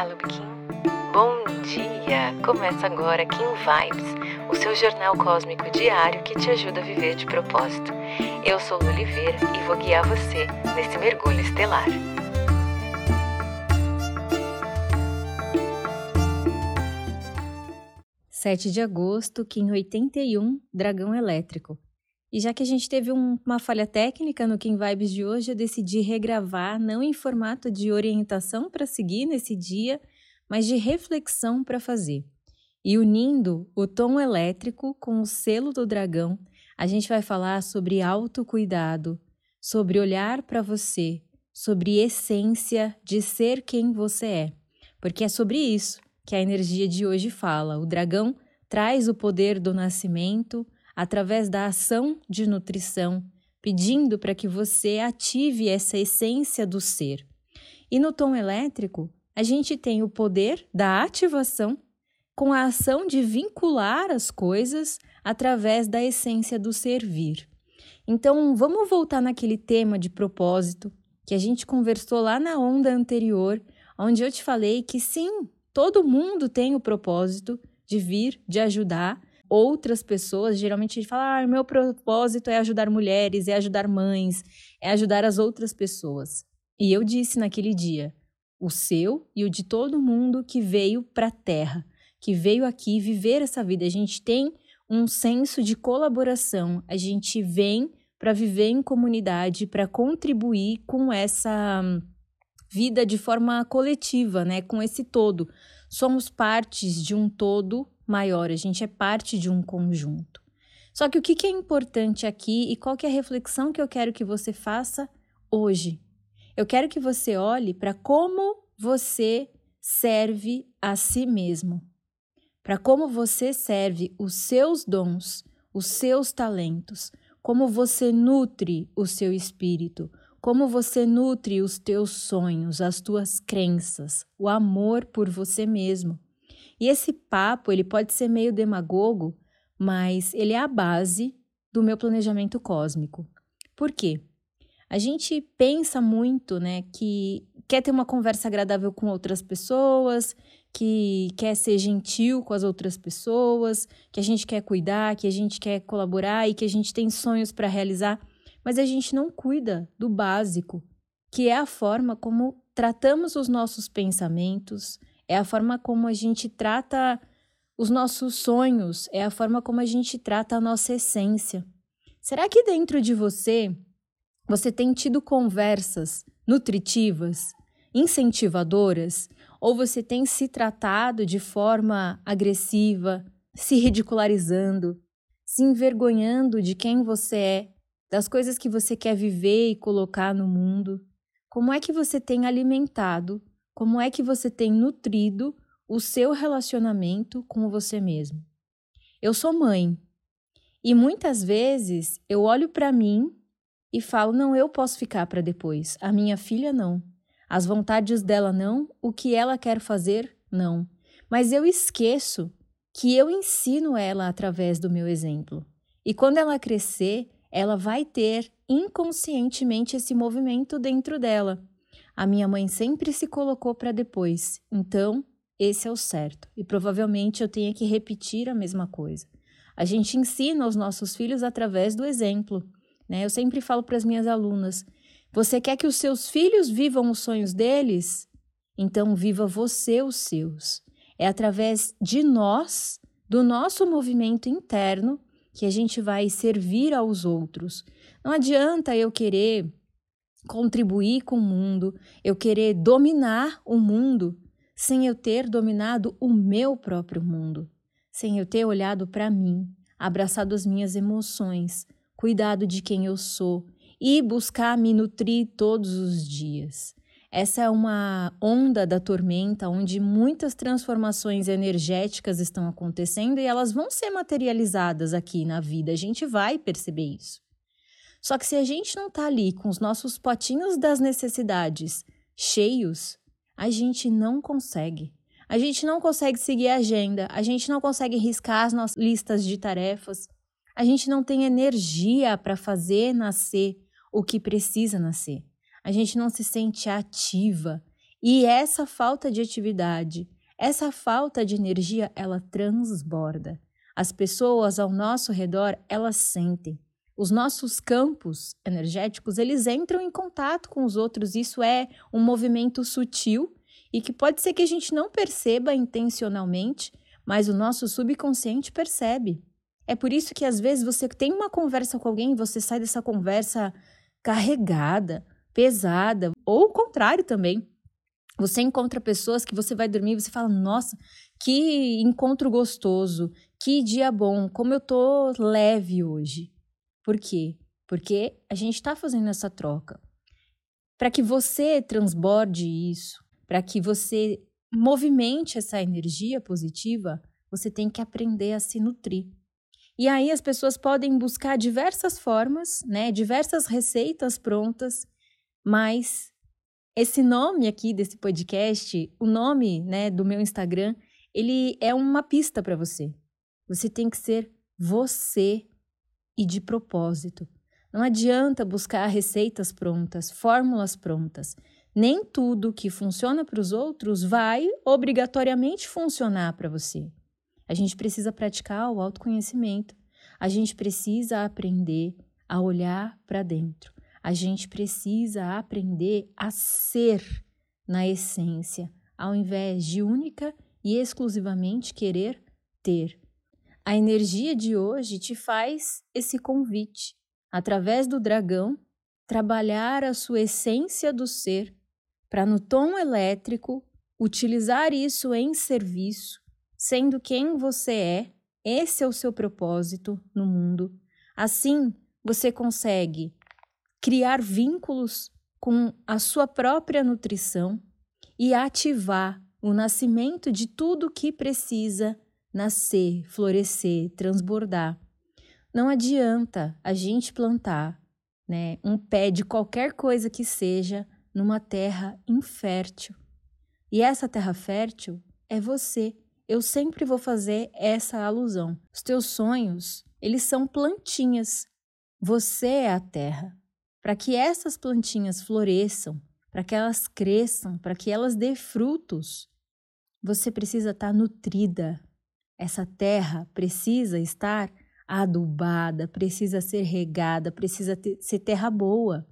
Olá, Lubikin. Bom dia! Começa agora Kim Vibes, o seu jornal cósmico diário que te ajuda a viver de propósito. Eu sou Lu Oliveira e vou guiar você nesse mergulho estelar. Sete de agosto, Kim 81, Dragão Elétrico. E já que a gente teve um, uma falha técnica no Kim Vibes de hoje, eu decidi regravar, não em formato de orientação para seguir nesse dia, mas de reflexão para fazer. E unindo o tom elétrico com o selo do dragão, a gente vai falar sobre autocuidado, sobre olhar para você, sobre essência de ser quem você é. Porque é sobre isso que a energia de hoje fala. O dragão traz o poder do nascimento, através da ação de nutrição, pedindo para que você ative essa essência do ser. E no tom elétrico, a gente tem o poder da ativação com a ação de vincular as coisas através da essência do servir. Então, vamos voltar naquele tema de propósito que a gente conversou lá na onda anterior, onde eu te falei que sim, todo mundo tem o propósito de vir, de ajudar, outras pessoas, geralmente a gente fala: ah, meu propósito é ajudar mulheres, é ajudar mães, é ajudar as outras pessoas. E eu disse naquele dia: o seu e o de todo mundo que veio para a Terra, que veio aqui viver essa vida. A gente tem um senso de colaboração, a gente vem para viver em comunidade, para contribuir com essa vida de forma coletiva, né, com esse todo. Somos partes de um todo maior, a gente é parte de um conjunto. Só que o que é importante aqui e qual que é a reflexão que eu quero que você faça hoje? Eu quero que você olhe para como você serve a si mesmo, para como você serve os seus dons, os seus talentos, como você nutre o seu espírito, como você nutre os teus sonhos, as tuas crenças, o amor por você mesmo. E esse papo, ele pode ser meio demagogo, mas ele é a base do meu planejamento cósmico. Por quê? A gente pensa muito, né, que quer ter uma conversa agradável com outras pessoas, que quer ser gentil com as outras pessoas, que a gente quer cuidar, que a gente quer colaborar e que a gente tem sonhos para realizar, mas a gente não cuida do básico, que é a forma como tratamos os nossos pensamentos, é a forma como a gente trata os nossos sonhos, é a forma como a gente trata a nossa essência. Será que dentro de você você tem tido conversas nutritivas, incentivadoras, ou você tem se tratado de forma agressiva, se ridicularizando, se envergonhando de quem você é, das coisas que você quer viver e colocar no mundo? Como é que você tem alimentado como é que você tem nutrido o seu relacionamento com você mesmo? Eu sou mãe e muitas vezes eu olho para mim e falo: não, eu posso ficar para depois, a minha filha não. As vontades dela não, o que ela quer fazer não. Mas eu esqueço que eu ensino ela através do meu exemplo. E quando ela crescer, ela vai ter inconscientemente esse movimento dentro dela. A minha mãe sempre se colocou para depois, então esse é o certo. E provavelmente eu tenha que repetir a mesma coisa. A gente ensina aos nossos filhos através do exemplo. Né? Eu sempre falo para as minhas alunas: você quer que os seus filhos vivam os sonhos deles? Então viva você os seus. É através de nós, do nosso movimento interno, que a gente vai servir aos outros. Não adianta eu querer contribuir com o mundo, eu querer dominar o mundo sem eu ter dominado o meu próprio mundo, sem eu ter olhado para mim, abraçado as minhas emoções, cuidado de quem eu sou e buscar me nutrir todos os dias. Essa é uma onda da tormenta onde muitas transformações energéticas estão acontecendo e elas vão ser materializadas aqui na vida. A gente vai perceber isso. Só que se a gente não tá ali com os nossos potinhos das necessidades cheios, a gente não consegue. A gente não consegue seguir a agenda, a gente não consegue riscar as nossas listas de tarefas, a gente não tem energia para fazer nascer o que precisa nascer. A gente não se sente ativa E essa falta de atividade, essa falta de energia, ela transborda. As pessoas ao nosso redor, elas sentem. Os nossos campos energéticos, eles entram em contato com os outros. Isso é um movimento sutil e que pode ser que a gente não perceba intencionalmente, mas o nosso subconsciente percebe. É por isso que às vezes você tem uma conversa com alguém e você sai dessa conversa carregada, pesada, ou o contrário também. Você encontra pessoas que você vai dormir e você fala: "Nossa, que encontro gostoso, que dia bom, como eu tô leve hoje". Por quê? Porque a gente está fazendo essa troca. Para que você transborde isso, para que você movimente essa energia positiva, você tem que aprender a se nutrir. E aí as pessoas podem buscar diversas formas, né, diversas receitas prontas, mas esse nome aqui desse podcast, o nome, né, do meu Instagram, ele é uma pista para você. Você tem que ser você e de propósito. Não adianta buscar receitas prontas, fórmulas prontas. Nem tudo que funciona para os outros vai obrigatoriamente funcionar para você. A gente precisa praticar o autoconhecimento. A gente precisa aprender a olhar para dentro. A gente precisa aprender a ser na essência, ao invés de única e exclusivamente querer ter. A energia de hoje te faz esse convite, através do dragão, trabalhar a sua essência do ser, para no tom elétrico utilizar isso em serviço, sendo quem você é, esse é o seu propósito no mundo. Assim, você consegue criar vínculos com a sua própria nutrição e ativar o nascimento de tudo que precisa nascer, florescer, transbordar. Não adianta a gente plantar né, um pé de qualquer coisa que seja numa terra infértil. E essa terra fértil é você. Eu sempre vou fazer essa alusão. Os teus sonhos, eles são plantinhas. Você é a terra. Para que essas plantinhas floresçam, para que elas cresçam, para que elas dê frutos, você precisa estar tá nutrida. Essa terra precisa estar adubada, precisa ser regada, precisa ter, ser terra boa.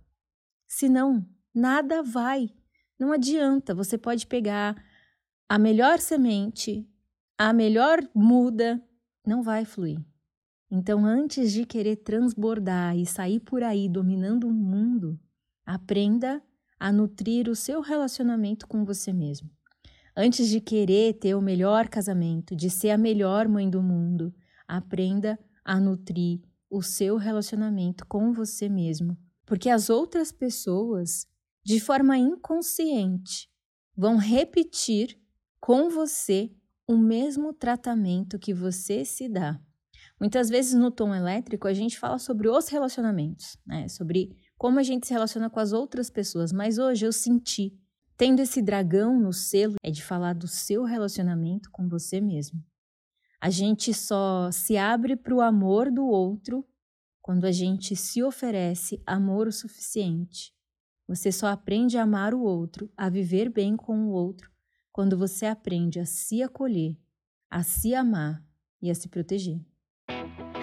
Senão, nada vai. Não adianta. Você pode pegar a melhor semente, a melhor muda, não vai fluir. Então, antes de querer transbordar e sair por aí dominando o mundo, aprenda a nutrir o seu relacionamento com você mesmo. Antes de querer ter o melhor casamento, de ser a melhor mãe do mundo, aprenda a nutrir o seu relacionamento com você mesmo. Porque as outras pessoas, de forma inconsciente, vão repetir com você o mesmo tratamento que você se dá. Muitas vezes no tom elétrico a gente fala sobre os relacionamentos, né? Sobre como a gente se relaciona com as outras pessoas, mas hoje eu senti, tendo esse dragão no selo, é de falar do seu relacionamento com você mesmo. A gente só se abre para o amor do outro quando a gente se oferece amor o suficiente. Você só aprende a amar o outro, a viver bem com o outro, quando você aprende a se acolher, a se amar e a se proteger.